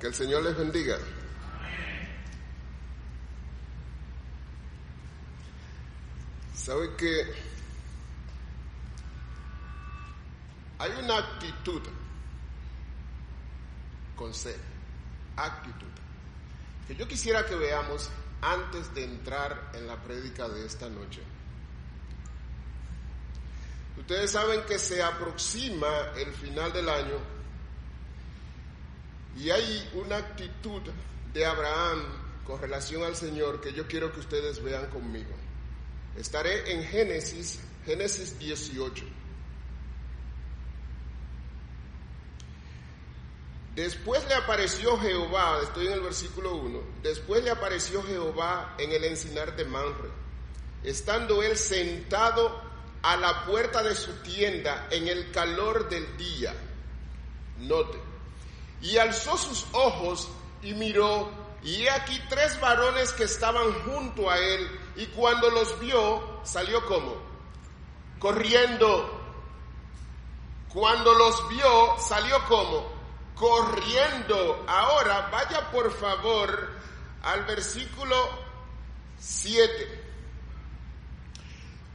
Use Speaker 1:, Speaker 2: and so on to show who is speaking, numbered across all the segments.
Speaker 1: Que el Señor les bendiga. ¿Sabe que hay una actitud con C, actitud, que yo quisiera que veamos antes de entrar en la prédica de esta noche? Ustedes saben que se aproxima el final del año y hay una actitud de Abraham con relación al Señor que yo quiero que ustedes vean conmigo. Estaré en Génesis, Génesis 18. Después le apareció Jehová, estoy en el versículo 1, después le apareció Jehová en el encinar de Manre, estando él sentado a la puerta de su tienda en el calor del día. Note, y alzó sus ojos y miró, y he aquí tres varones que estaban junto a él, y cuando los vio, salió como, corriendo. Cuando los vio, salió como, corriendo. Ahora vaya por favor al versículo 7.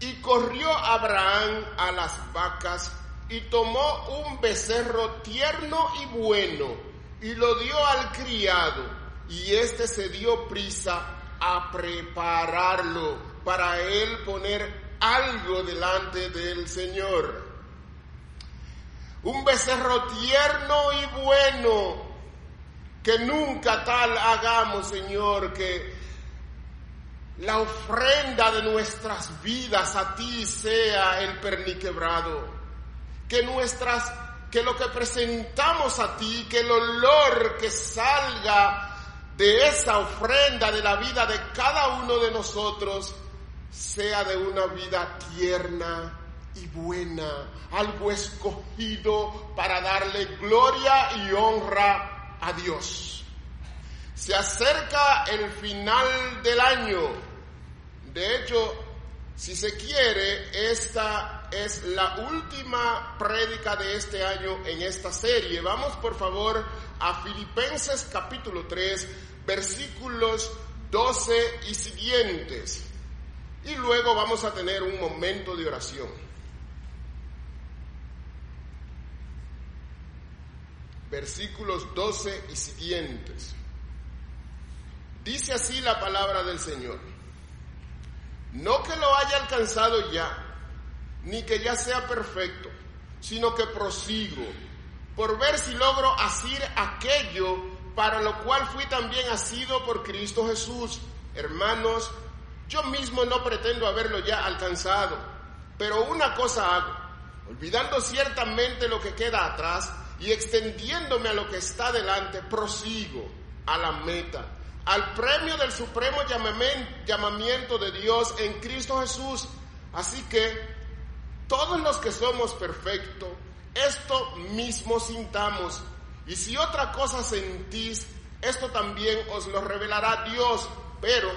Speaker 1: Y corrió Abraham a las vacas y tomó un becerro tierno y bueno y lo dio al criado y éste se dio prisa a prepararlo para él poner algo delante del Señor. Un becerro tierno y bueno, que nunca tal hagamos, Señor, que la ofrenda de nuestras vidas a ti sea el perniquebrado. Que nuestras, que lo que presentamos a ti, que el olor que salga de esa ofrenda de la vida de cada uno de nosotros sea de una vida tierna y buena, algo escogido para darle gloria y honra a Dios. Se acerca el final del año. De hecho, si se quiere, esta es la última prédica de este año en esta serie. Vamos por favor a Filipenses capítulo 3, versículos 12 y siguientes. Y luego vamos a tener un momento de oración. Versículos 12 y siguientes. Dice así la palabra del Señor. No que lo haya alcanzado ya, ni que ya sea perfecto, sino que prosigo por ver si logro asir aquello para lo cual fui también asido por Cristo Jesús. Hermanos, yo mismo no pretendo haberlo ya alcanzado, pero una cosa hago, olvidando ciertamente lo que queda atrás y extendiéndome a lo que está delante, prosigo a la meta al premio del supremo llamamiento de Dios en Cristo Jesús. Así que todos los que somos perfectos, esto mismo sintamos. Y si otra cosa sentís, esto también os lo revelará Dios. Pero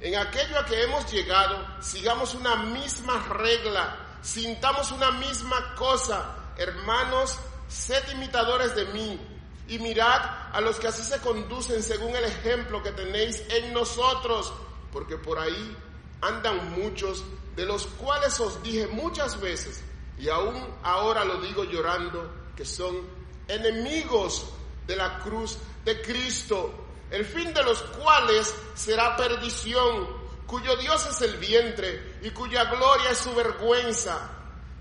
Speaker 1: en aquello a que hemos llegado, sigamos una misma regla, sintamos una misma cosa. Hermanos, sed imitadores de mí y mirad a los que así se conducen según el ejemplo que tenéis en nosotros, porque por ahí andan muchos, de los cuales os dije muchas veces, y aún ahora lo digo llorando, que son enemigos de la cruz de Cristo, el fin de los cuales será perdición, cuyo Dios es el vientre y cuya gloria es su vergüenza,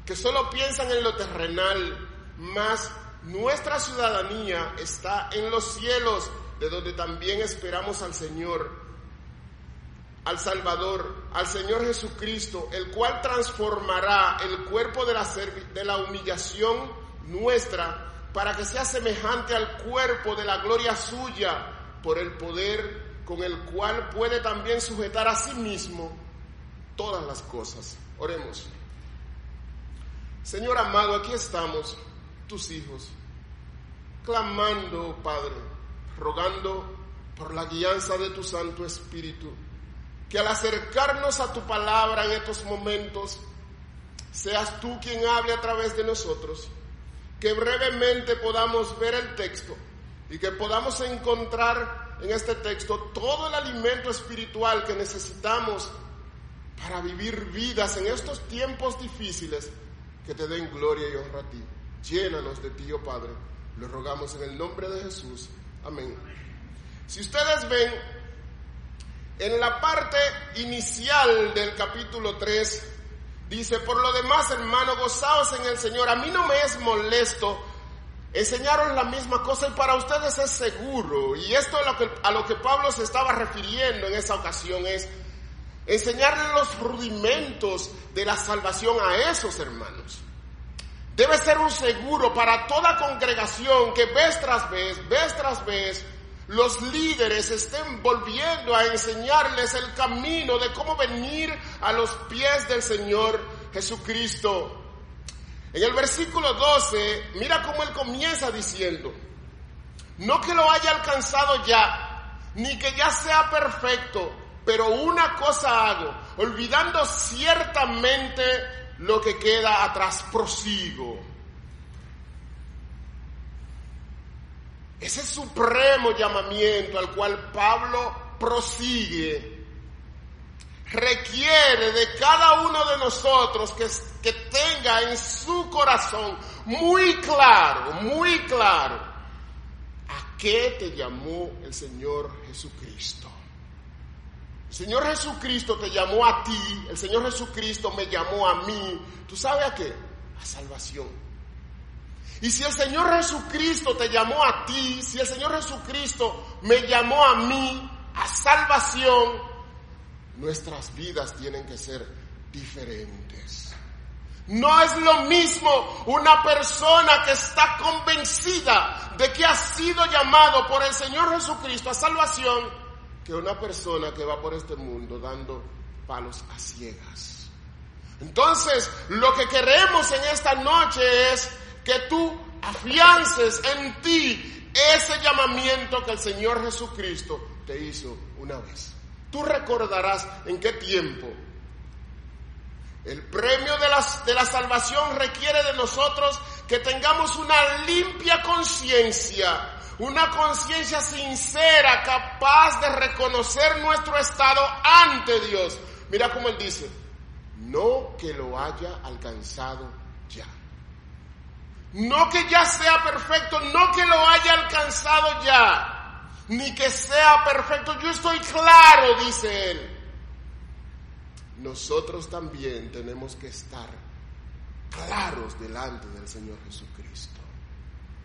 Speaker 1: que solo piensan en lo terrenal, más nuestra ciudadanía está en los cielos, de donde también esperamos al Señor, al Salvador, al Señor Jesucristo, el cual transformará el cuerpo de la, de la humillación nuestra para que sea semejante al cuerpo de la gloria suya, por el poder con el cual puede también sujetar a sí mismo todas las cosas. Oremos. Señor amado, aquí estamos tus hijos, clamando, Padre, rogando por la guianza de tu Santo Espíritu, que al acercarnos a tu palabra en estos momentos, seas tú quien hable a través de nosotros, que brevemente podamos ver el texto y que podamos encontrar en este texto todo el alimento espiritual que necesitamos para vivir vidas en estos tiempos difíciles que te den gloria y honra a ti. Llénanos de ti, oh Padre. Lo rogamos en el nombre de Jesús. Amén. Si ustedes ven, en la parte inicial del capítulo 3, dice, por lo demás, hermano, gozaos en el Señor. A mí no me es molesto enseñaros la misma cosa y para ustedes es seguro. Y esto a lo que, Pablo se estaba refiriendo en esa ocasión es enseñarle los rudimentos de la salvación a esos hermanos. Debe ser un seguro para toda congregación que vez tras vez, vez tras vez, los líderes estén volviendo a enseñarles el camino de cómo venir a los pies del Señor Jesucristo. En el versículo 12, mira cómo él comienza diciendo, no que lo haya alcanzado ya, ni que ya sea perfecto, pero una cosa hago, olvidando ciertamente lo que queda atrás, prosigo. Ese supremo llamamiento al cual Pablo prosigue requiere de cada uno de nosotros que, que tenga en su corazón muy claro, muy claro, a qué te llamó el Señor Jesucristo. El Señor Jesucristo te llamó a ti, el Señor Jesucristo me llamó a mí. ¿Tú sabes a qué? A salvación. Y si el Señor Jesucristo te llamó a ti, si el Señor Jesucristo me llamó a mí a salvación, nuestras vidas tienen que ser diferentes. No es lo mismo una persona que está convencida de que ha sido llamado por el Señor Jesucristo a salvación que una persona que va por este mundo dando palos a ciegas. Entonces, lo que queremos en esta noche es que tú afiances en ti ese llamamiento que el Señor Jesucristo te hizo una vez. Tú recordarás en qué tiempo. El premio de la, de la salvación requiere de nosotros que tengamos una limpia conciencia una conciencia sincera, capaz de reconocer nuestro estado ante Dios. Mira cómo él dice, no que lo haya alcanzado ya. No que ya sea perfecto, no que lo haya alcanzado ya, ni que sea perfecto. Yo estoy claro, dice él. Nosotros también tenemos que estar claros delante del Señor Jesucristo.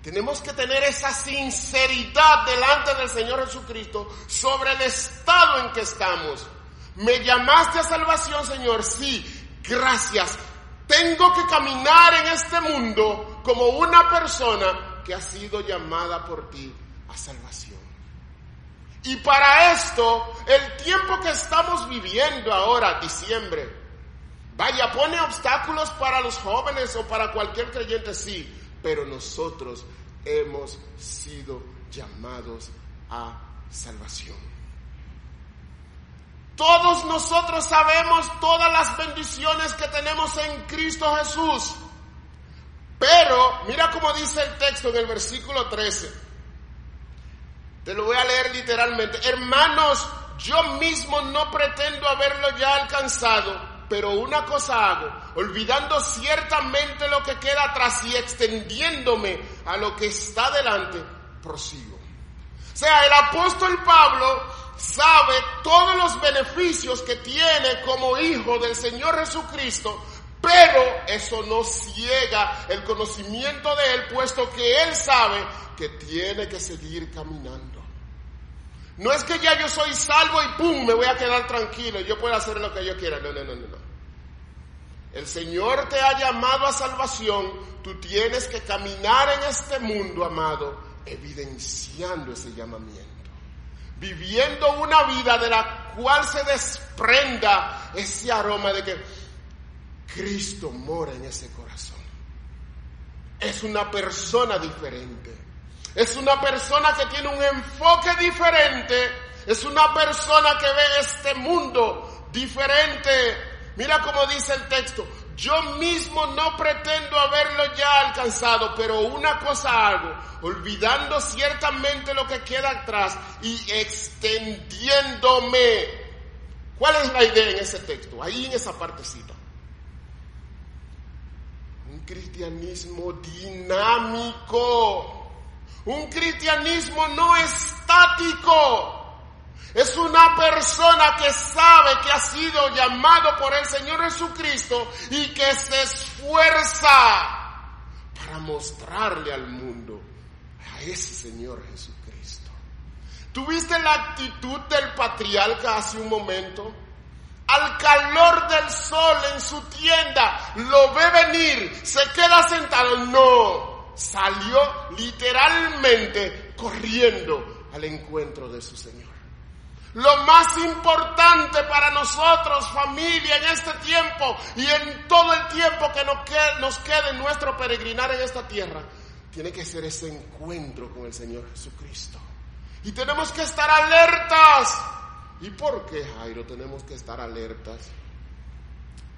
Speaker 1: Tenemos que tener esa sinceridad delante del Señor Jesucristo sobre el estado en que estamos. ¿Me llamaste a salvación, Señor? Sí, gracias. Tengo que caminar en este mundo como una persona que ha sido llamada por ti a salvación. Y para esto, el tiempo que estamos viviendo ahora, diciembre, vaya, pone obstáculos para los jóvenes o para cualquier creyente, sí, pero nosotros hemos sido llamados a salvación. Todos nosotros sabemos todas las bendiciones que tenemos en Cristo Jesús. Pero mira cómo dice el texto en el versículo 13. Te lo voy a leer literalmente. Hermanos, yo mismo no pretendo haberlo ya alcanzado pero una cosa hago, olvidando ciertamente lo que queda atrás y extendiéndome a lo que está delante, prosigo. O sea, el apóstol Pablo sabe todos los beneficios que tiene como hijo del Señor Jesucristo, pero eso no ciega el conocimiento de él, puesto que él sabe que tiene que seguir caminando. No es que ya yo soy salvo y pum, me voy a quedar tranquilo, yo puedo hacer lo que yo quiera. No, no, no, no. El Señor te ha llamado a salvación, tú tienes que caminar en este mundo, amado, evidenciando ese llamamiento. Viviendo una vida de la cual se desprenda ese aroma de que Cristo mora en ese corazón. Es una persona diferente es una persona que tiene un enfoque diferente. Es una persona que ve este mundo diferente. Mira cómo dice el texto. Yo mismo no pretendo haberlo ya alcanzado, pero una cosa hago, olvidando ciertamente lo que queda atrás y extendiéndome. ¿Cuál es la idea en ese texto? Ahí en esa partecita. Un cristianismo dinámico. Un cristianismo no estático. Es una persona que sabe que ha sido llamado por el Señor Jesucristo y que se esfuerza para mostrarle al mundo a ese Señor Jesucristo. ¿Tuviste la actitud del patriarca hace un momento? Al calor del sol en su tienda, lo ve venir, se queda sentado. No, salió literalmente corriendo al encuentro de su Señor. Lo más importante para nosotros, familia, en este tiempo y en todo el tiempo que nos quede, nos quede nuestro peregrinar en esta tierra, tiene que ser ese encuentro con el Señor Jesucristo. Y tenemos que estar alertas. ¿Y por qué, Jairo, tenemos que estar alertas?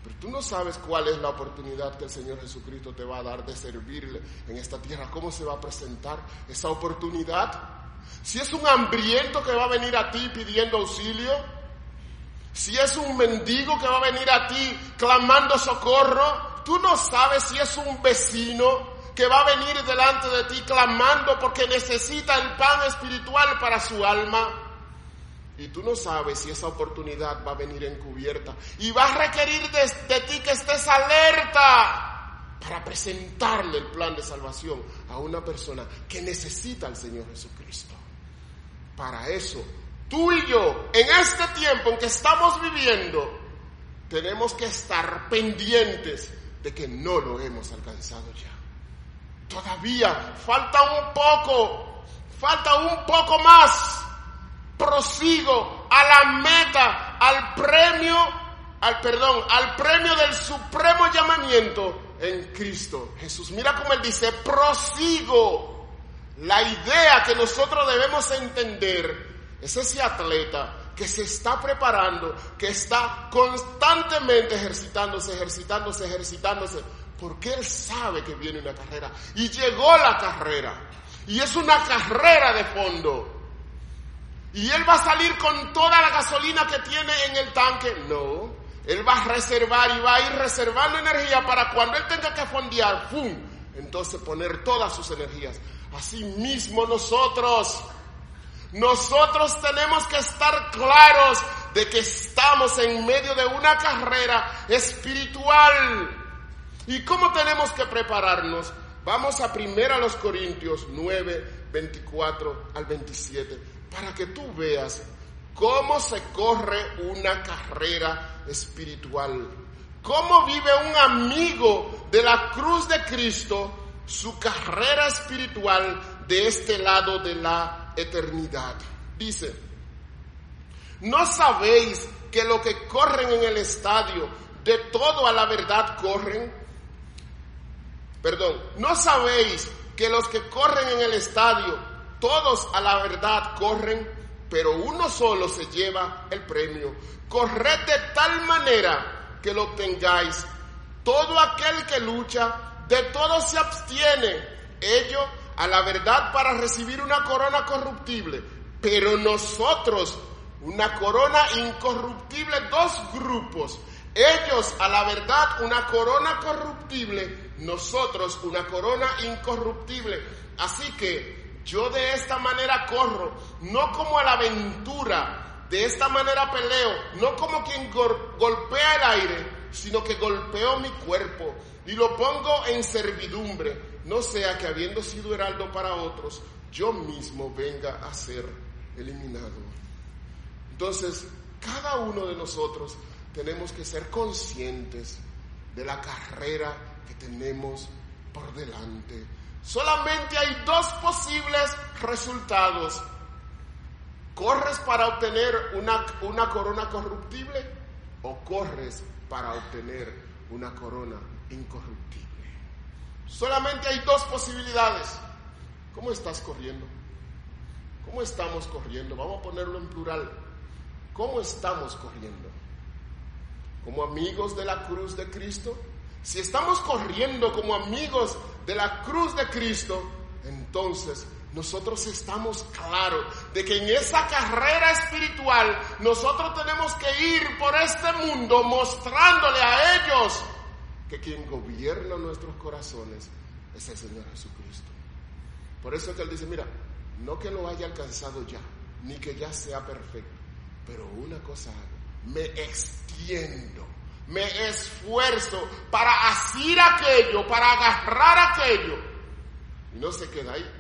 Speaker 1: Pero tú no sabes cuál es la oportunidad que el Señor Jesucristo te va a dar de servirle en esta tierra. ¿Cómo se va a presentar esa oportunidad? Si es un hambriento que va a venir a ti pidiendo auxilio, si es un mendigo que va a venir a ti clamando socorro, tú no sabes si es un vecino que va a venir delante de ti clamando porque necesita el pan espiritual para su alma. Y tú no sabes si esa oportunidad va a venir encubierta y va a requerir de, ti que estés alerta para presentarle el plan de salvación a una persona que necesita al Señor Jesucristo. Para eso, tú y yo, en este tiempo en que estamos viviendo, tenemos que estar pendientes de que no lo hemos alcanzado ya. Todavía falta un poco, falta un poco más. Prosigo a la meta, al premio, al perdón, al premio del supremo llamamiento en Cristo Jesús. Mira cómo él dice, prosigo la idea que nosotros debemos entender es ese atleta que se está preparando, que está constantemente ejercitándose, ejercitándose, ejercitándose, porque él sabe que viene una carrera. Y llegó la carrera. Y es una carrera de fondo. Y él va a salir con toda la gasolina que tiene en el tanque. No, él va a reservar y va a ir reservando energía para cuando él tenga que fondear, ¡pum! Entonces poner todas sus energías. Asimismo nosotros, nosotros tenemos que estar claros de que estamos en medio de una carrera espiritual. ¿Y cómo tenemos que prepararnos? Vamos a primero a los Corintios 9, 24 al 27, para que tú veas cómo se corre una carrera espiritual. Cómo vive un amigo de la cruz de Cristo su carrera espiritual de este lado de la eternidad. Dice, ¿no sabéis que lo que corren en el estadio, de todo a la verdad corren? Perdón, ¿no sabéis que los que corren en el estadio, todos a la verdad corren, pero uno solo se lleva el premio? Corred de tal manera que lo obtengáis. Todo aquel que lucha de todo se abstiene, ello a la verdad para recibir una corona corruptible, pero nosotros una corona incorruptible, dos grupos, ellos a la verdad una corona corruptible, nosotros una corona incorruptible. Así que yo de esta manera corro, no como a la aventura, de esta manera peleo, no como quien golpea el aire, sino que golpeo mi cuerpo y lo pongo en servidumbre, no sea que habiendo sido heraldo para otros, yo mismo venga a ser eliminado. Entonces, cada uno de nosotros tenemos que ser conscientes de la carrera que tenemos por delante. Solamente hay dos posibles resultados. ¿Corres para obtener una, una corona corruptible o corres para obtener una corona incorruptible. Solamente hay dos posibilidades. ¿Cómo estás corriendo? ¿Cómo estamos corriendo? Vamos a ponerlo en plural. ¿Cómo estamos corriendo? ¿Como amigos de la cruz de Cristo? si estamos corriendo como amigos de la cruz de Cristo, entonces nosotros estamos claros de que en esa carrera espiritual nosotros tenemos que ir por este mundo mostrándole a ellos que quien gobierna nuestros corazones es el Señor Jesucristo. Por eso es que Él dice, mira, no que lo haya alcanzado ya, ni que ya sea perfecto, pero una cosa hago, me extiendo, me esfuerzo para asir aquello, para agarrar aquello. Y no se queda ahí.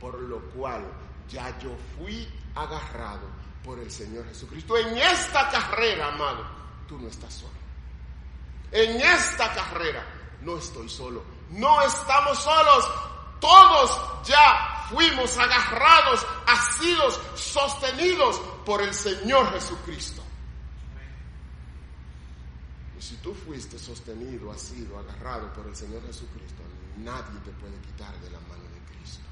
Speaker 1: Por lo cual ya yo fui agarrado por el Señor Jesucristo. En esta carrera, amado, tú no estás solo. En esta carrera no estoy solo. No estamos solos. Todos ya fuimos agarrados, asidos, sostenidos por el Señor Jesucristo. Y si tú fuiste sostenido, asido, agarrado por el Señor Jesucristo, nadie te puede quitar de la mano de Cristo.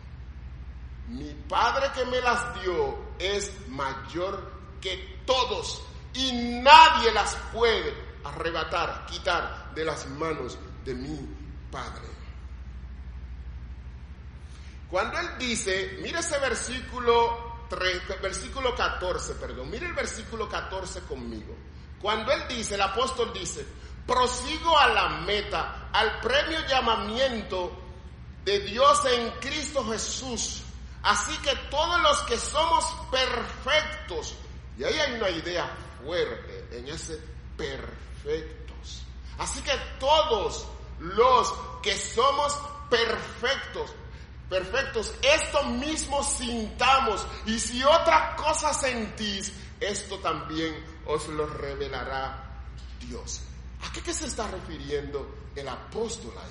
Speaker 1: Mi Padre que me las dio es mayor que todos y nadie las puede arrebatar, quitar de las manos de mi Padre. Cuando Él dice, mire ese versículo, 3, versículo 14, perdón, mire el versículo 14 conmigo. Cuando Él dice, el apóstol dice, prosigo a la meta, al premio llamamiento de Dios en Cristo Jesús. Así que todos los que somos perfectos, y ahí hay una idea fuerte en ese perfectos. Así que todos los que somos perfectos, perfectos, esto mismo sintamos. Y si otra cosa sentís, esto también os lo revelará Dios. ¿A qué, se está refiriendo el apóstol ahí?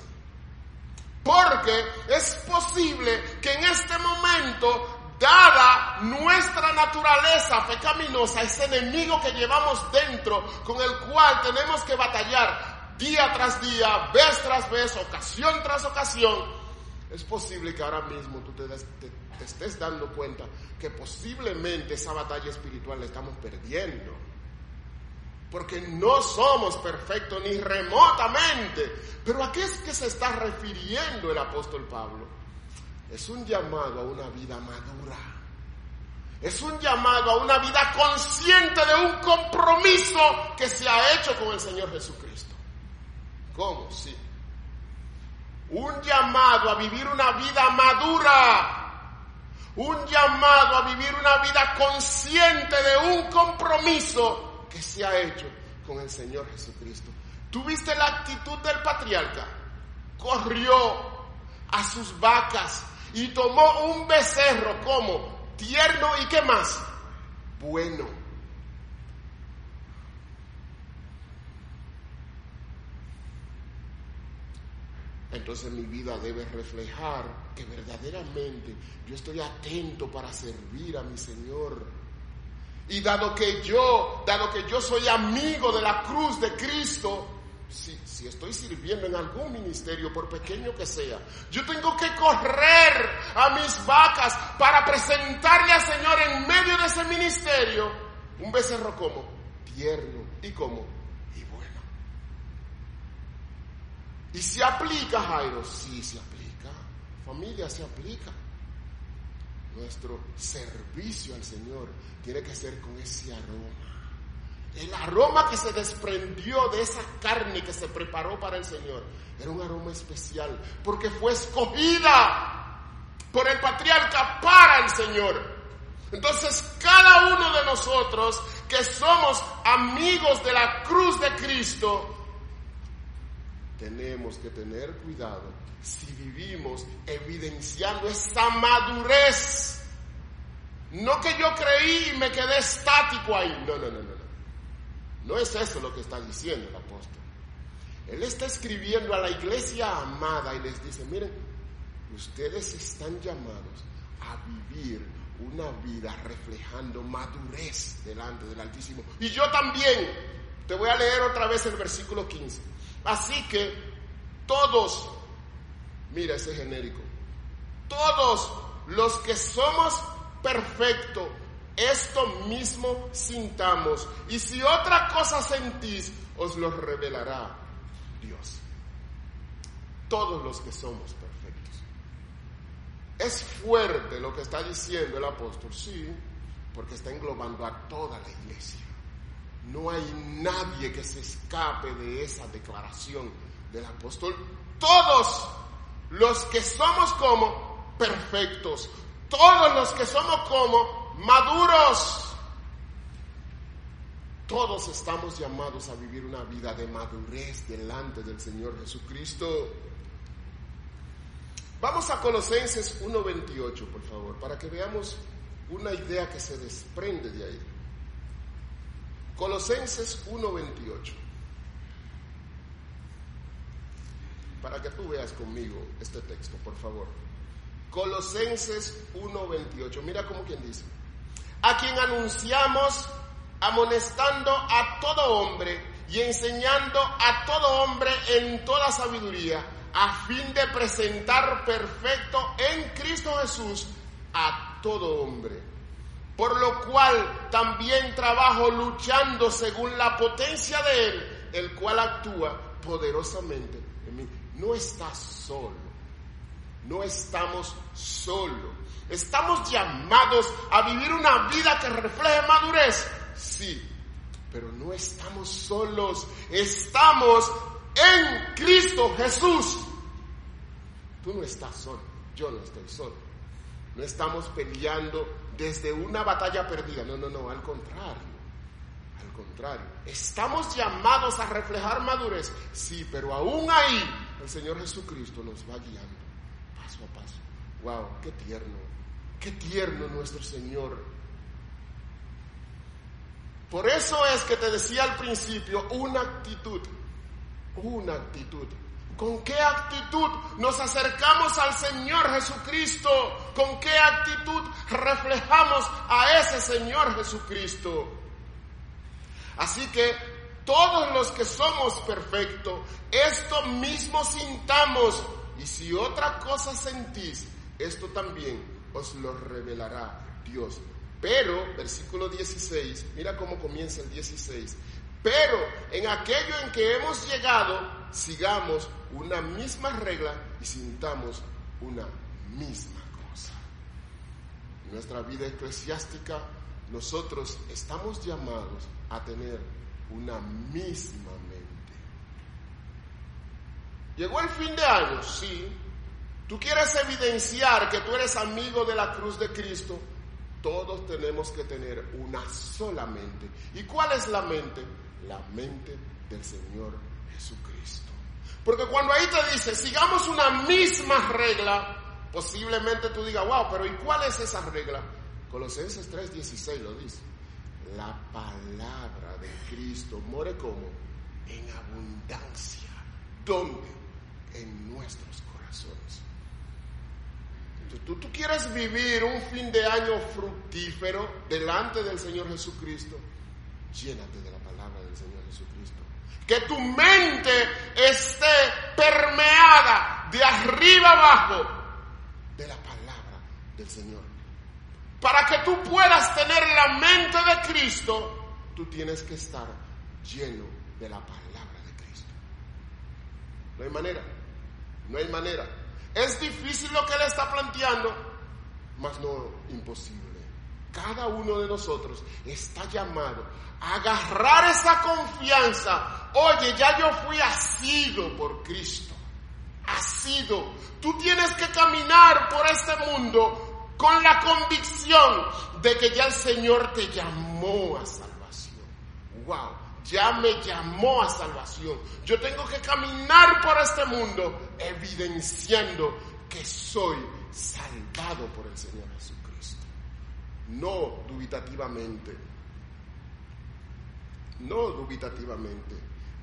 Speaker 1: Porque es posible que en este momento, dada nuestra naturaleza pecaminosa, ese enemigo que llevamos dentro, con el cual tenemos que batallar día tras día, vez tras vez, ocasión tras ocasión, es posible que ahora mismo tú te, te estés dando cuenta que posiblemente esa batalla espiritual la estamos perdiendo porque no somos perfectos ni remotamente. Pero ¿a qué es que se está refiriendo el apóstol Pablo? Es un llamado a una vida madura. Es un llamado a una vida consciente de un compromiso que se ha hecho con el Señor Jesucristo. ¿Cómo? Sí. Un llamado a vivir una vida madura. Un llamado a vivir una vida consciente de un compromiso que se ha hecho con el Señor Jesucristo. ¿Tuviste la actitud del patriarca? Corrió a sus vacas y tomó un becerro como tierno y qué más? Bueno. Entonces mi vida debe reflejar que verdaderamente yo estoy atento para servir a mi Señor y dado que yo, dado que yo soy amigo de la cruz de Cristo, si, estoy sirviendo en algún ministerio, por pequeño que sea, yo tengo que correr a mis vacas para presentarle al Señor en medio de ese ministerio un becerro como tierno y como y bueno. ¿Y se aplica, Jairo? Sí, se aplica. Familia, se aplica. Nuestro servicio al Señor tiene que ser con ese aroma. El aroma que se desprendió de esa carne que se preparó para el Señor era un aroma especial porque fue escogida por el patriarca para el Señor. Entonces cada uno de nosotros que somos amigos de la cruz de Cristo, tenemos que tener cuidado si vivimos evidenciando esa madurez. No que yo creí y me quedé estático ahí. No, no, no, no. No es eso lo que está diciendo el apóstol. Él está escribiendo a la iglesia amada y les dice, miren, ustedes están llamados a vivir una vida reflejando madurez delante del Altísimo. Y yo también. Te voy a leer otra vez el versículo 15. Así que todos Mira ese genérico. Todos los que somos perfectos, esto mismo sintamos. Y si otra cosa sentís, os lo revelará Dios. Todos los que somos perfectos. Es fuerte lo que está diciendo el apóstol, sí, porque está englobando a toda la iglesia. No hay nadie que se escape de esa declaración del apóstol. Todos los que somos como perfectos, todos los que somos como maduros, todos estamos llamados a vivir una vida de madurez delante del Señor Jesucristo. Vamos a Colosenses 1.28, por favor, para que veamos una idea que se desprende de ahí. Colosenses 1.28. Para que tú veas conmigo este texto, por favor. Colosenses 1.28. Mira cómo quien dice. A quien anunciamos amonestando a todo hombre y enseñando a todo hombre en toda sabiduría, a fin de presentar perfecto en Cristo Jesús a todo hombre. Por lo cual también trabajo luchando según la potencia de Él, el cual actúa poderosamente en mí. No estás solo, no estamos solos. Estamos llamados a vivir una vida que refleje madurez, Sí, pero no estamos solos, estamos en Cristo Jesús. Tú no estás solo, yo no estoy solo. No estamos peleando desde una batalla perdida, no, no, no, al contrario. Al contrario, estamos llamados a reflejar madurez, sí, pero aún ahí el Señor Jesucristo nos va guiando paso. Wow, qué tierno, qué tierno nuestro Señor por eso es que te decía al principio, una actitud, una actitud. ¿Con qué actitud nos acercamos al Señor Jesucristo? ¿Con qué actitud reflejamos a ese Señor Jesucristo? Así que todos los que somos perfectos, esto mismo sintamos. Y si otra cosa sentís, esto también os lo revelará Dios pero, versículo 16, mira cómo comienza el 16. Pero en aquello en que hemos llegado, sigamos una misma regla y sintamos una misma cosa. En nuestra vida eclesiástica, nosotros estamos llamados a tener una misma mente. Llegó el fin de año, sí. Tú quieres evidenciar que tú eres amigo de la cruz de Cristo todos tenemos que tener una sola mente. ¿Y cuál es la mente? La mente del Señor Jesucristo. Porque cuando ahí te dice, sigamos una misma regla, posiblemente tú digas, wow, pero ¿y cuál es esa regla? Colosenses 3:16 lo dice. La palabra de Cristo more como en abundancia. ¿Dónde? En nuestros corazones. Tú, tú quieres vivir un fin de año fructífero delante del Señor Jesucristo, llénate de la palabra del Señor Jesucristo. Que tu mente esté permeada de arriba abajo de la palabra del Señor. Para que tú puedas tener la mente de Cristo, tú tienes que estar lleno de la palabra de Cristo. No hay manera, no hay manera. Es difícil lo que él está planteando, mas no imposible. Cada uno de nosotros está llamado a agarrar esa confianza. Oye, ya yo fui asido por Cristo. Asido. Tú tienes que caminar por este mundo con la convicción de que ya el Señor te llamó a salvación. Wow ya me llamó a salvación. Yo tengo que caminar por este mundo evidenciando que soy salvado por el Señor Jesucristo. No dubitativamente. No dubitativamente.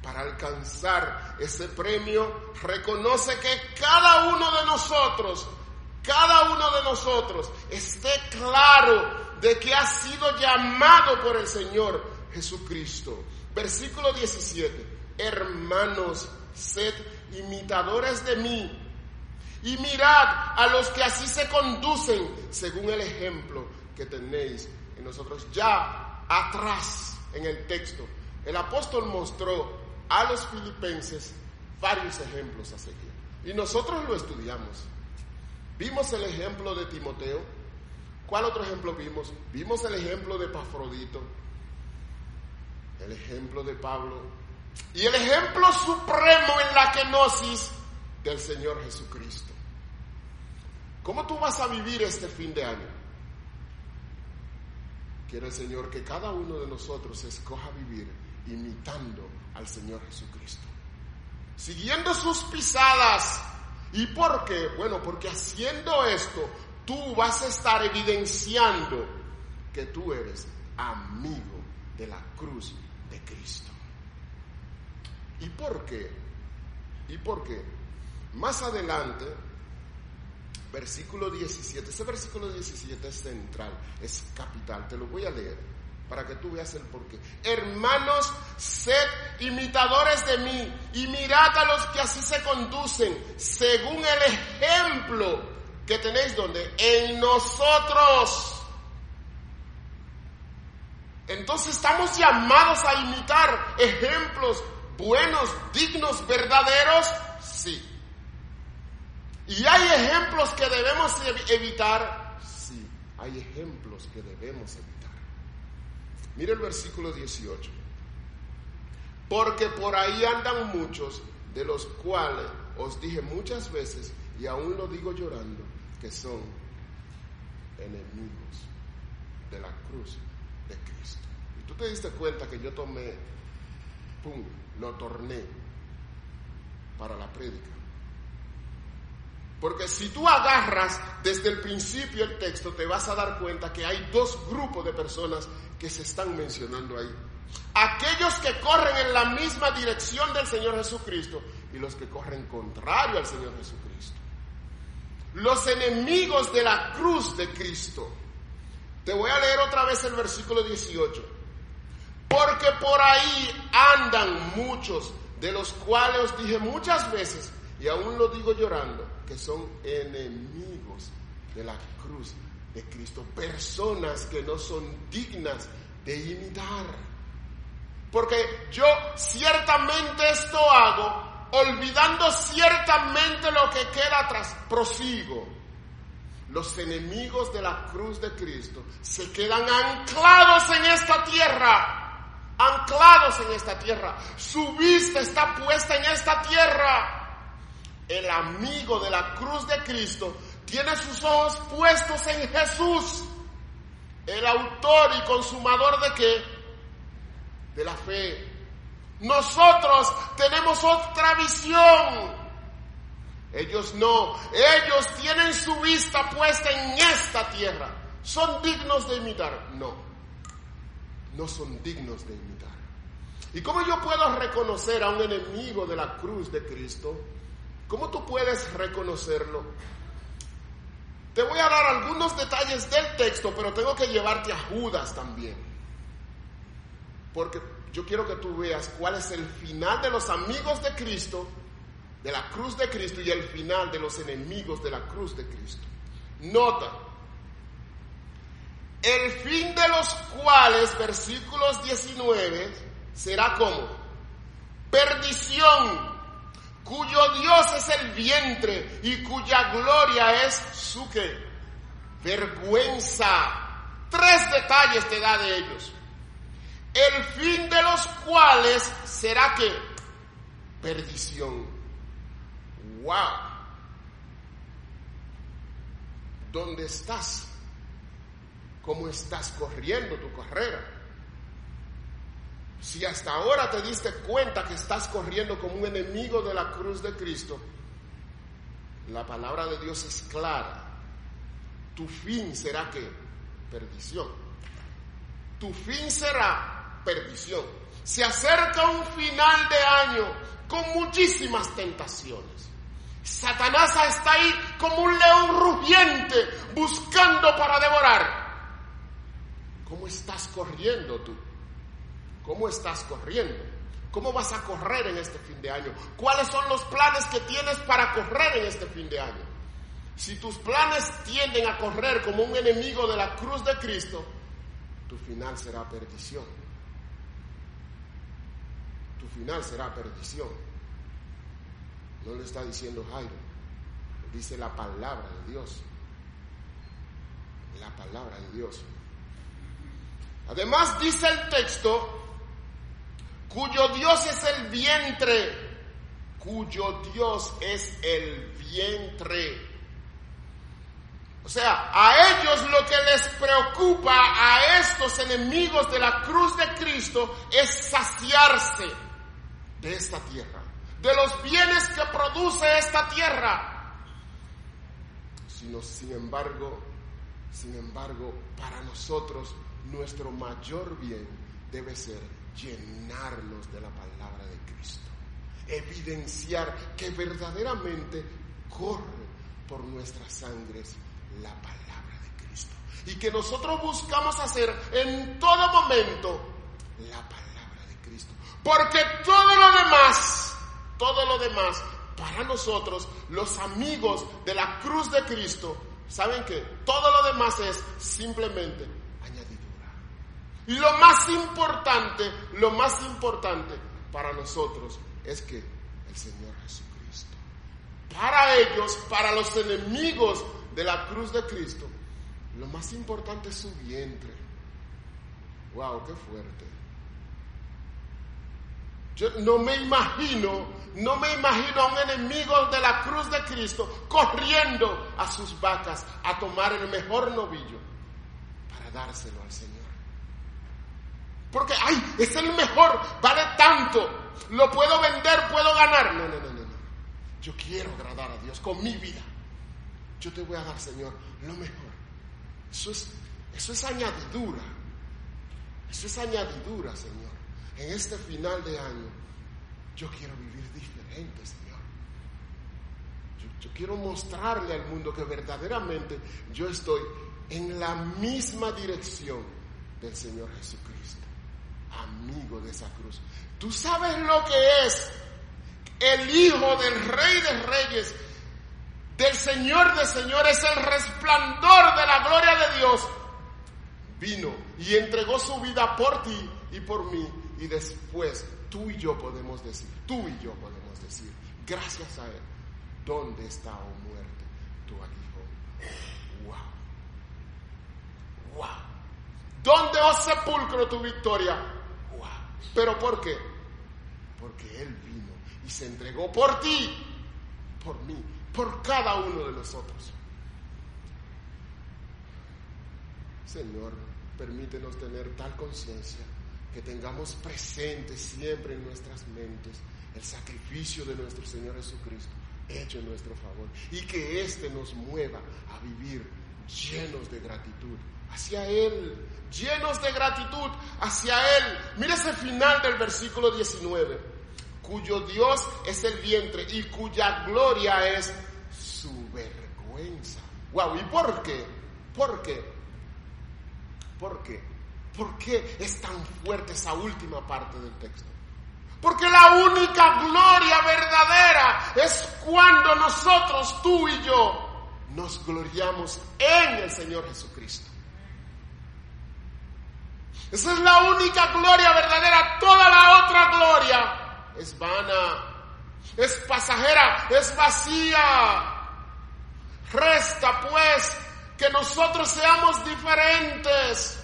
Speaker 1: Para alcanzar ese premio, reconoce que cada uno de nosotros, cada uno de nosotros esté claro de que ha sido llamado por el Señor Jesucristo. Versículo 17. Hermanos, sed imitadores de mí y mirad a los que así se conducen según el ejemplo que tenéis en nosotros. Ya atrás en el texto, el apóstol mostró a los filipenses varios ejemplos a seguir. Y nosotros lo estudiamos. Vimos el ejemplo de Timoteo. ¿Cuál otro ejemplo vimos? Vimos el ejemplo de Pafrodito, el ejemplo de Pablo y el ejemplo supremo en la kenosis del Señor Jesucristo. ¿Cómo tú vas a vivir este fin de año? Quiere el Señor que cada uno de nosotros escoja vivir imitando al Señor Jesucristo. Siguiendo sus pisadas. ¿Y por qué? Bueno, porque haciendo esto, tú vas a estar evidenciando que tú eres amigo de la cruz Cristo. ¿Y por qué? ¿Y por qué? Más adelante, versículo 17, ese versículo 17 es central, es capital, te lo voy a leer para que tú veas el porqué. Hermanos, sed imitadores de mí y mirad a los que así se conducen, según el ejemplo que tenéis donde en nosotros. Entonces estamos llamados a imitar ejemplos buenos, dignos, verdaderos, sí. ¿Y hay ejemplos que debemos evitar? Sí, hay ejemplos que debemos evitar. Mire el versículo 18. Porque por ahí andan muchos, de los cuales os dije muchas veces, y aún lo digo llorando, que son enemigos de la cruz tú te diste cuenta que yo tomé, pum, lo torné para la prédica. Porque si tú agarras desde el principio el texto, te vas a dar cuenta que hay dos grupos de personas que se están mencionando ahí. Aquellos que corren en la misma dirección del Señor Jesucristo y los que corren contrario al Señor Jesucristo. Los enemigos de la cruz de Cristo. Te voy a leer otra vez el versículo 18. Porque por ahí andan muchos, de los cuales os dije muchas veces, y aún lo digo llorando, que son enemigos de la cruz de Cristo, personas que no son dignas de imitar. Porque yo ciertamente esto hago, olvidando ciertamente lo que queda atrás, prosigo. Los enemigos de la cruz de Cristo se quedan anclados en esta tierra, anclados en esta tierra. Su vista está puesta en esta tierra el amigo de la cruz de Cristo tiene sus ojos puestos en Jesús, el autor y consumador de qué? De la fe. Nosotros tenemos otra visión. Ellos no, ellos tienen su vista puesta en esta tierra. ¿Son dignos de imitar? No, no son dignos de imitar. ¿Y cómo yo puedo reconocer a un enemigo de la cruz de Cristo? ¿Cómo tú puedes reconocerlo? Te voy a dar algunos detalles del texto, pero tengo que llevarte a Judas también. Porque yo quiero que tú veas cuál es el final de los amigos de Cristo, de la cruz de Cristo, y el final de los enemigos de la cruz de Cristo. Nota, el fin de los cuales, versículos 19, será como perdición cuyo Dios es el vientre y cuya gloria es su que vergüenza. Tres detalles te da de ellos. El fin de los cuales será que perdición. Wow. ¿Dónde estás? ¿Cómo estás corriendo tu carrera? Si hasta ahora te diste cuenta que estás corriendo como un enemigo de la cruz de Cristo, la palabra de Dios es clara. Tu fin será que perdición. Tu fin será perdición. Se acerca un final de año con muchísimas tentaciones. Satanás está ahí como un león rugiente buscando para devorar. ¿Cómo estás corriendo tú? ¿Cómo estás corriendo? ¿Cómo vas a correr en este fin de año? ¿Cuáles son los planes que tienes para correr en este fin de año? Si tus planes tienden a correr como un enemigo de la cruz de Cristo, tu final será perdición. Tu final será perdición. No lo está diciendo Jairo, dice la palabra de Dios. La palabra de Dios. Además dice el texto, cuyo Dios es el vientre, cuyo Dios es el vientre. O sea, a ellos lo que les preocupa, a estos enemigos de la cruz de Cristo, es saciarse de esta tierra, de los bienes que produce esta tierra. Sino, sin embargo, sin embargo, para nosotros nuestro mayor bien debe ser llenarnos de la palabra de Cristo, evidenciar que verdaderamente corre por nuestras sangres la palabra de Cristo. Y que nosotros buscamos hacer en todo momento la palabra de Cristo, porque todo lo demás, todo lo demás, para nosotros, los amigos de la cruz de Cristo, ¿saben que Todo lo demás es simplemente lo más importante, lo más importante para nosotros es que el Señor Jesucristo, para ellos, para los enemigos de la cruz de Cristo, lo más importante es su vientre. Wow, qué fuerte. Yo no me imagino, no me imagino a un enemigo de la cruz de Cristo corriendo a sus vacas a tomar el mejor novillo para dárselo al Señor. Porque, ay, es el mejor, vale tanto, lo puedo vender, puedo ganar. No, no, no, no, no. Yo quiero agradar a Dios con mi vida. Yo te voy a dar, Señor, lo mejor. Eso es, eso es añadidura. Eso es añadidura, Señor. En este final de año, yo quiero vivir diferente, Señor. Yo, yo quiero mostrarle al mundo que verdaderamente yo estoy en la misma dirección del Señor Jesucristo amigo de esa cruz. Tú sabes lo que es el Hijo del Rey de Reyes, del Señor de Señores, el resplandor de la gloria de Dios. Vino y entregó su vida por ti y por mí. Y después tú y yo podemos decir, tú y yo podemos decir, gracias a Él, ¿dónde está, oh muerte, tu aguijón? ¡Wow! ¡Wow! ¿Dónde, oh sepulcro, tu victoria? ¿Pero por qué? Porque Él vino y se entregó por ti, por mí, por cada uno de nosotros. Señor, permítenos tener tal conciencia que tengamos presente siempre en nuestras mentes el sacrificio de nuestro Señor Jesucristo hecho en nuestro favor y que éste nos mueva a vivir llenos de gratitud hacia Él, llenos de gratitud hacia Él. Mira ese final del versículo 19, cuyo Dios es el vientre y cuya gloria es su vergüenza. Wow, ¿y por qué? ¿Por qué? ¿Por qué? ¿Por qué es tan fuerte esa última parte del texto? Porque la única gloria verdadera es cuando nosotros, tú y yo, nos gloriamos en el Señor Jesucristo. Esa es la única gloria verdadera. Toda la otra gloria es vana, es pasajera, es vacía. Resta pues que nosotros seamos diferentes.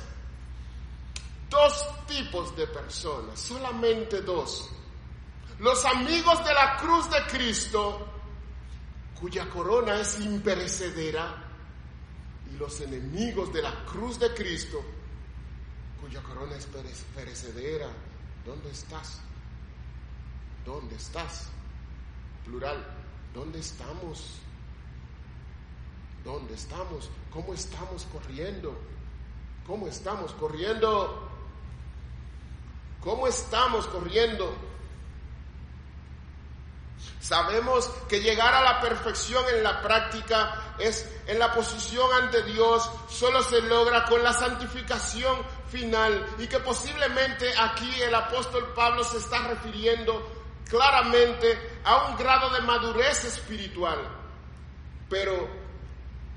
Speaker 1: Dos tipos de personas, solamente dos. Los amigos de la cruz de Cristo, cuya corona es imperecedera, y los enemigos de la cruz de Cristo, cuya corona es perecedera. ¿Dónde estás? ¿Dónde estás? Plural, ¿dónde estamos? ¿Dónde estamos? ¿Cómo estamos corriendo? ¿Cómo estamos corriendo? ¿Cómo estamos corriendo? Sabemos que llegar a la perfección en la práctica es en la posición ante Dios, solo se logra con la santificación final y que posiblemente aquí el apóstol Pablo se está refiriendo claramente a un grado de madurez espiritual. Pero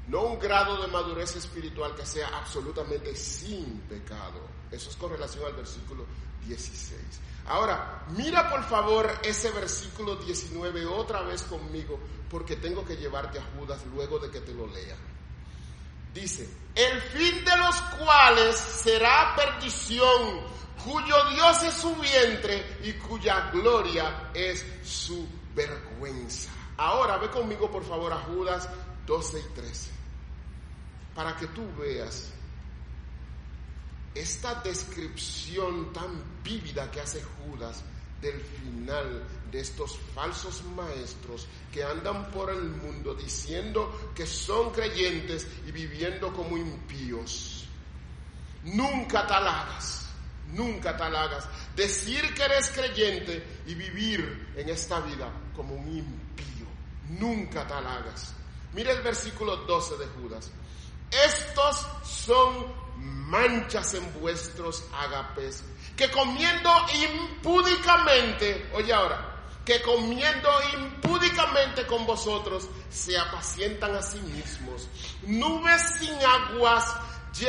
Speaker 1: no un grado de madurez espiritual que sea absolutamente sin pecado. Eso es con relación al versículo 16. Ahora, mira por favor ese versículo 19 otra vez conmigo, porque tengo que llevarte a Judas luego de que te lo lea. Dice, el fin de los cuales será perdición, cuyo Dios es su vientre y cuya gloria es su vergüenza. Ahora ve conmigo por favor a Judas 12 y 13, para que tú veas esta descripción tan vívida que hace Judas del final de estos falsos maestros que andan por el mundo diciendo que son creyentes y viviendo como impíos. Nunca tal hagas, nunca tal hagas. Decir que eres creyente y vivir en esta vida como un impío. Nunca tal hagas. Mira el versículo 12 de Judas. Estos son manchas en vuestros agapes, que comiendo impúdicamente, oye ahora, que comiendo impúdicamente con vosotros se apacientan a sí mismos, nubes sin aguas,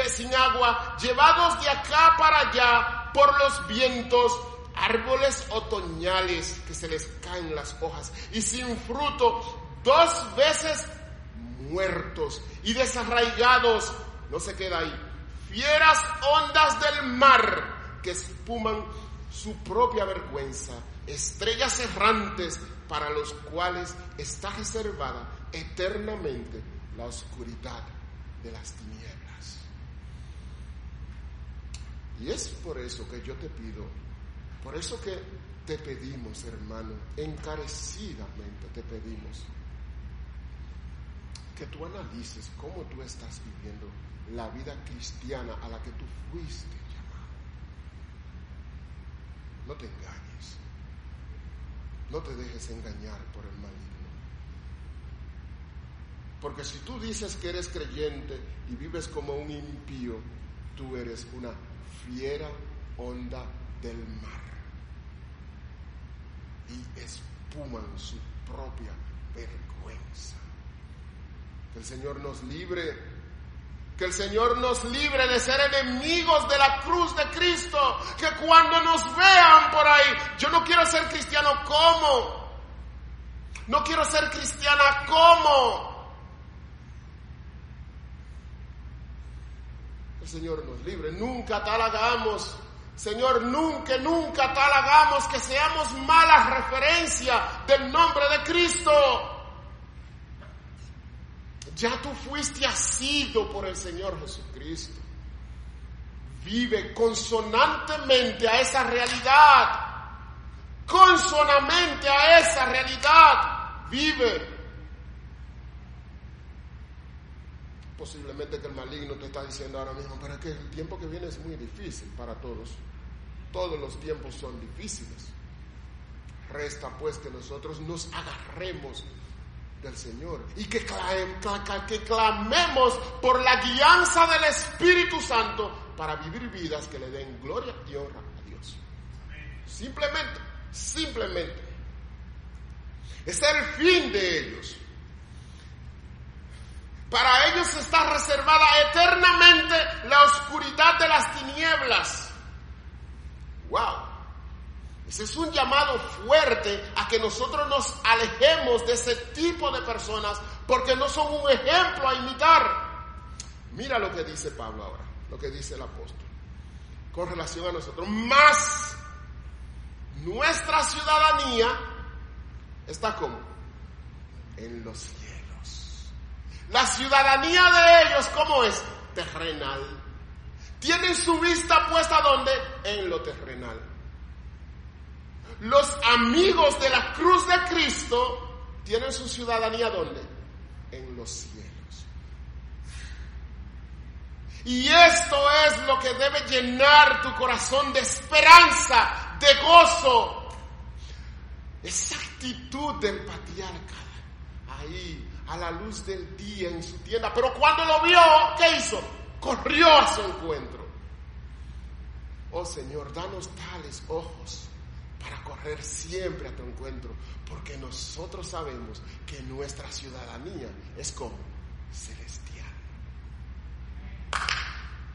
Speaker 1: sin agua, llevados de acá para allá por los vientos, árboles otoñales que se les caen las hojas y sin fruto, dos veces muertos y desarraigados, no se queda ahí, fieras ondas del mar que espuman su propia vergüenza, estrellas errantes para los cuales está reservada eternamente la oscuridad de las tinieblas. Y es por eso que yo te pido, por eso que te pedimos, hermano, encarecidamente te pedimos, que tú analices cómo tú estás viviendo la vida cristiana a la que tú fuiste. No te engañes. No te dejes engañar por el maligno. Porque si tú dices que eres creyente y vives como un impío, tú eres una fiera onda del mar. Y espuman su propia vergüenza. Que el Señor nos libre que el Señor nos libre de ser enemigos de la cruz de Cristo. Que cuando nos vean por ahí, yo no quiero ser cristiano como. No quiero ser cristiana como. El Señor nos libre. Nunca tal hagamos. Señor, nunca, nunca tal hagamos que seamos mala referencia del nombre de Cristo. Ya tú fuiste asido por el Señor Jesucristo. Vive consonantemente a esa realidad. Consonamente a esa realidad. Vive. Posiblemente que el maligno te está diciendo ahora mismo, pero que el tiempo que viene es muy difícil para todos. Todos los tiempos son difíciles. Resta pues que nosotros nos agarremos del Señor y que, que clamemos por la guianza del Espíritu Santo para vivir vidas que le den gloria y honra a Dios. Simplemente, simplemente. Es el fin de ellos. Para ellos está reservada eternamente la oscuridad de las tinieblas. Wow. Ese es un llamado fuerte a que nosotros nos alejemos de ese tipo de personas porque no son un ejemplo a imitar. Mira lo que dice Pablo ahora, lo que dice el apóstol, con relación a nosotros. Más nuestra ciudadanía está como en los cielos. La ciudadanía de ellos, ¿cómo es? Terrenal. Tienen su vista puesta donde? En lo terrenal los amigos de la cruz de Cristo tienen su ciudadanía ¿dónde? En los cielos. Y esto es lo que debe llenar tu corazón de esperanza, de gozo. Esa actitud del patriarca ahí a la luz del día en su tienda. Pero cuando lo vio, ¿qué hizo? Corrió a su encuentro. Oh Señor, danos tales ojos siempre a tu encuentro, porque nosotros sabemos que nuestra ciudadanía es como celestial.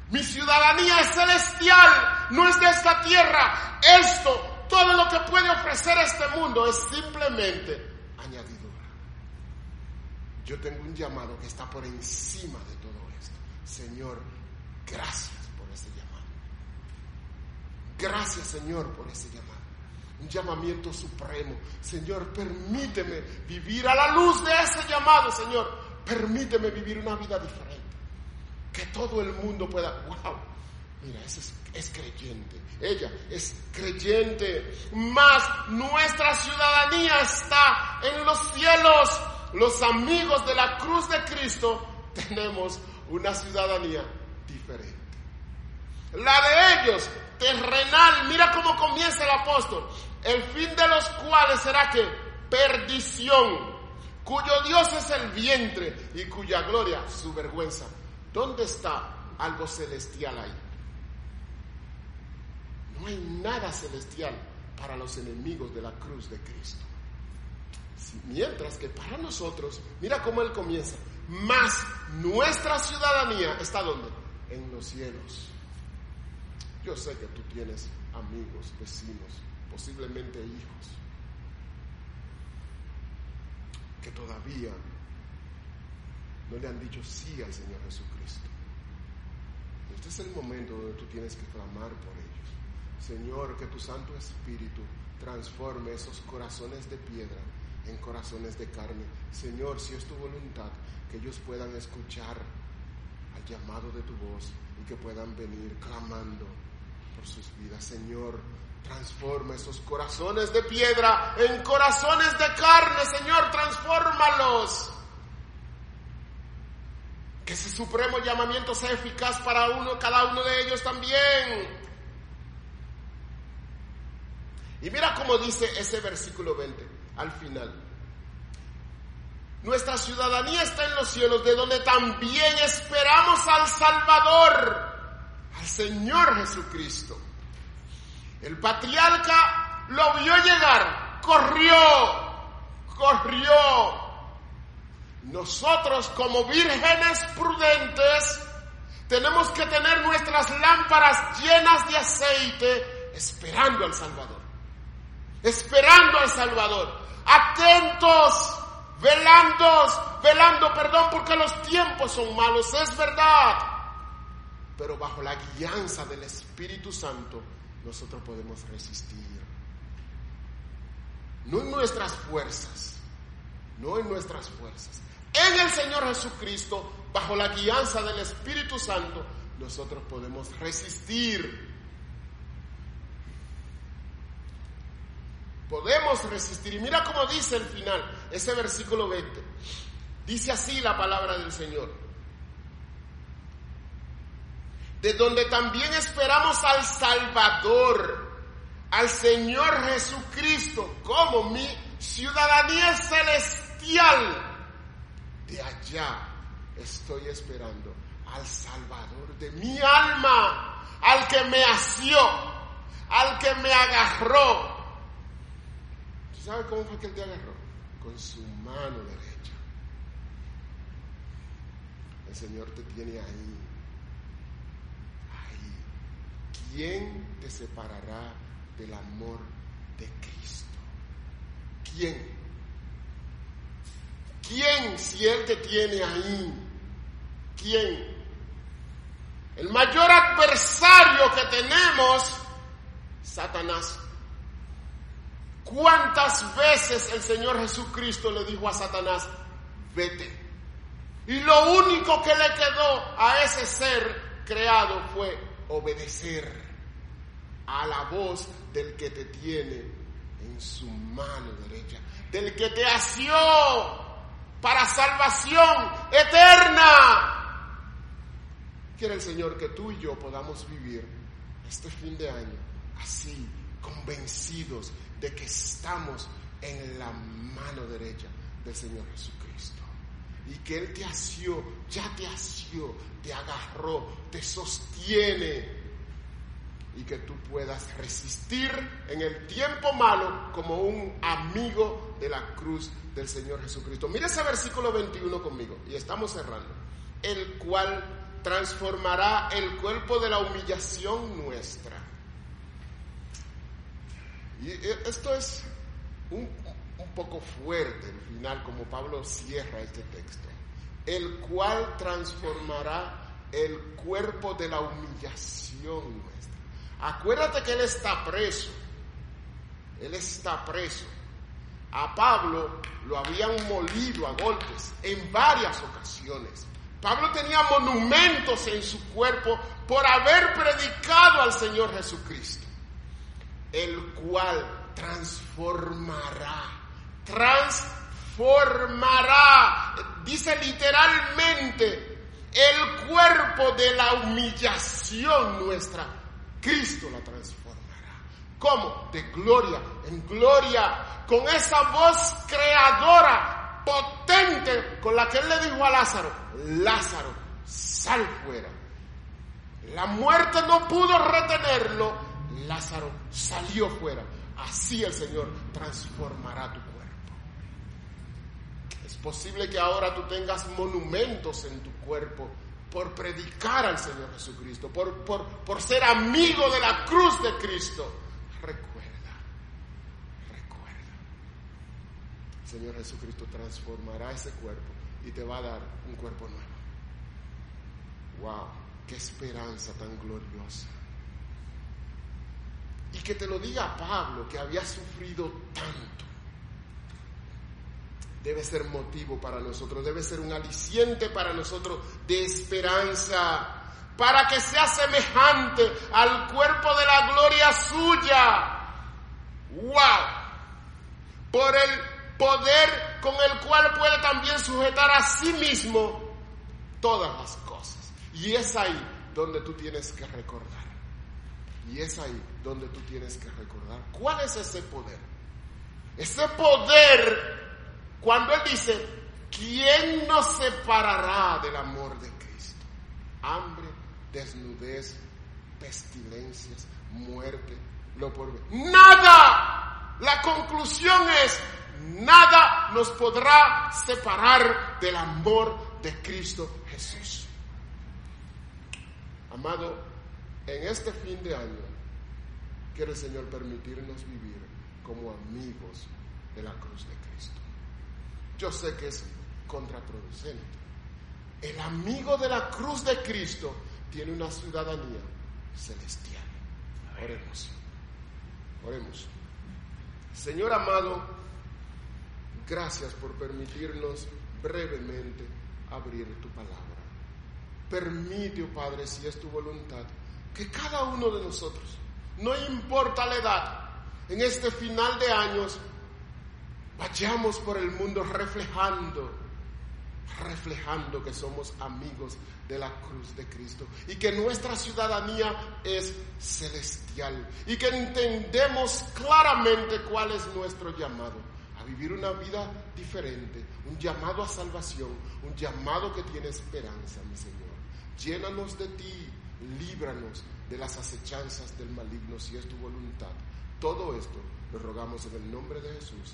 Speaker 1: Mi ciudadanía es celestial, no es de esta tierra. Esto, todo lo que puede ofrecer este mundo es simplemente añadidura. Yo tengo un llamado que está por encima de todo esto. Señor, gracias por ese llamado. Gracias, Señor, por ese llamado. Un llamamiento supremo. Señor, permíteme vivir a la luz de ese llamado, Señor. Permíteme vivir una vida diferente que todo el mundo pueda, wow, mira, ese es, creyente, ella es creyente, más nuestra ciudadanía está en los cielos. Los amigos de la cruz de Cristo tenemos una ciudadanía diferente. La de ellos, terrenal, mira cómo comienza el apóstol, el fin de los cuales será que perdición, cuyo Dios es el vientre y cuya gloria su vergüenza. ¿Dónde está algo celestial ahí? No hay nada celestial para los enemigos de la cruz de Cristo. Mientras que para nosotros, mira cómo Él comienza, más nuestra ciudadanía está donde? En los cielos. Yo sé que tú tienes amigos, vecinos, posiblemente hijos, que todavía no le han dicho sí al Señor Jesucristo. Este es el momento donde tú tienes que clamar por ellos. Señor, que tu Santo Espíritu transforme esos corazones de piedra en corazones de carne. Señor, si es tu voluntad, que ellos puedan escuchar al llamado de tu voz y que puedan venir clamando por sus vidas. Señor, transforma esos corazones de piedra en corazones de carne. Señor, transfórmalos que ese supremo llamamiento sea eficaz para uno, cada uno de ellos también. Y mira cómo dice ese versículo 20 al final. Nuestra ciudadanía está en los cielos, de donde también esperamos al Salvador, al Señor Jesucristo. El patriarca lo vio llegar, corrió, corrió nosotros como vírgenes prudentes tenemos que tener nuestras lámparas llenas de aceite esperando al Salvador. Esperando al Salvador. Atentos, velando, velando, perdón, porque los tiempos son malos, es verdad. Pero bajo la guianza del Espíritu Santo nosotros podemos resistir. No en nuestras fuerzas, no en nuestras fuerzas, en el Señor Jesucristo, bajo la guianza del Espíritu Santo, nosotros podemos resistir. Podemos resistir. Y mira cómo dice el final, ese versículo 20. Dice así la palabra del Señor. De donde también esperamos al Salvador, al Señor Jesucristo, como mi ciudadanía celestial de allá estoy esperando al Salvador de mi alma, al que me asió, al que me agarró. ¿Tú sabes cómo fue que él te agarró? Con su mano derecha. El Señor te tiene ahí. ¿Quién te separará del amor de Cristo? ¿Quién? ¿Quién si Él te tiene ahí? ¿Quién? El mayor adversario que tenemos, Satanás. ¿Cuántas veces el Señor Jesucristo le dijo a Satanás, vete? Y lo único que le quedó a ese ser creado fue obedecer a la voz del que te tiene en su mano derecha, del que te asió para salvación eterna. Quiere el Señor que tú y yo podamos vivir este fin de año así, convencidos de que estamos en la mano derecha del Señor Jesucristo. Y que Él te asió, ya te asió, te agarró, te sostiene. Y que tú puedas resistir en el tiempo malo como un amigo de la cruz Señor Jesucristo. Mira ese versículo 21 conmigo y estamos cerrando. El cual transformará el cuerpo de la humillación nuestra. Y eh, esto es un poco fuerte el final, como Pablo cierra este texto. El cual transformará el cuerpo de la humillación nuestra. Acuérdate que Él está preso. Él está preso. A Pablo lo habían molido a golpes en varias ocasiones. Pablo tenía monumentos en su cuerpo por haber predicado al Señor Jesucristo, el cual transformará, transformará, dice literalmente, el cuerpo de la humillación nuestra, Cristo la transformará. ¿Cómo? De gloria en gloria, con esa voz creadora, potente, con la que él le dijo a Lázaro, Lázaro, sal fuera. La muerte no pudo retenerlo, Lázaro salió fuera. Así el Señor transformará tu. Es posible que ahora tú tengas monumentos en tu cuerpo por predicar al Señor Jesucristo, por, por, por ser amigo de la cruz de Cristo. Recuerda, recuerda. El Señor Jesucristo transformará ese cuerpo y te va a dar un cuerpo nuevo. ¡Wow! ¡Qué esperanza tan gloriosa! Y que te lo diga Pablo, que había sufrido tanto, debe ser motivo para nosotros, debe ser un aliciente para nosotros de esperanza, para que sea semejante al cuerpo de la gloria suya. ¡Wow! Por el poder con el cual puede también sujetar a sí mismo todas las cosas. Y es ahí donde tú tienes que recordar. Y es ahí donde tú tienes que recordar. ¿Cuál es ese poder? Ese poder, cuando Él dice, ¿quién nos separará del amor de Cristo? Hambre, desnudez, pestilencias, muerte, lo por Nada. La conclusión es, nada nos podrá separar del amor de Cristo Jesús. Amado, en este fin de año, quiere el Señor permitirnos vivir como amigos de la cruz de. Yo sé que es contraproducente. El amigo de la cruz de Cristo tiene una ciudadanía celestial. Oremos. Oremos. Señor amado, gracias por permitirnos brevemente abrir tu palabra. Permite, oh Padre, si es tu voluntad, que cada uno de nosotros, no importa la edad, en este final de años, vayamos por el mundo reflejando, reflejando que somos amigos de la cruz de Cristo y que nuestra ciudadanía es celestial y que entendemos claramente cuál es nuestro llamado a vivir una vida diferente, un llamado a salvación, un llamado que tiene esperanza, mi Señor. Llénanos de ti, líbranos de las acechanzas del maligno si es tu voluntad. Todo esto lo rogamos en el nombre de Jesús.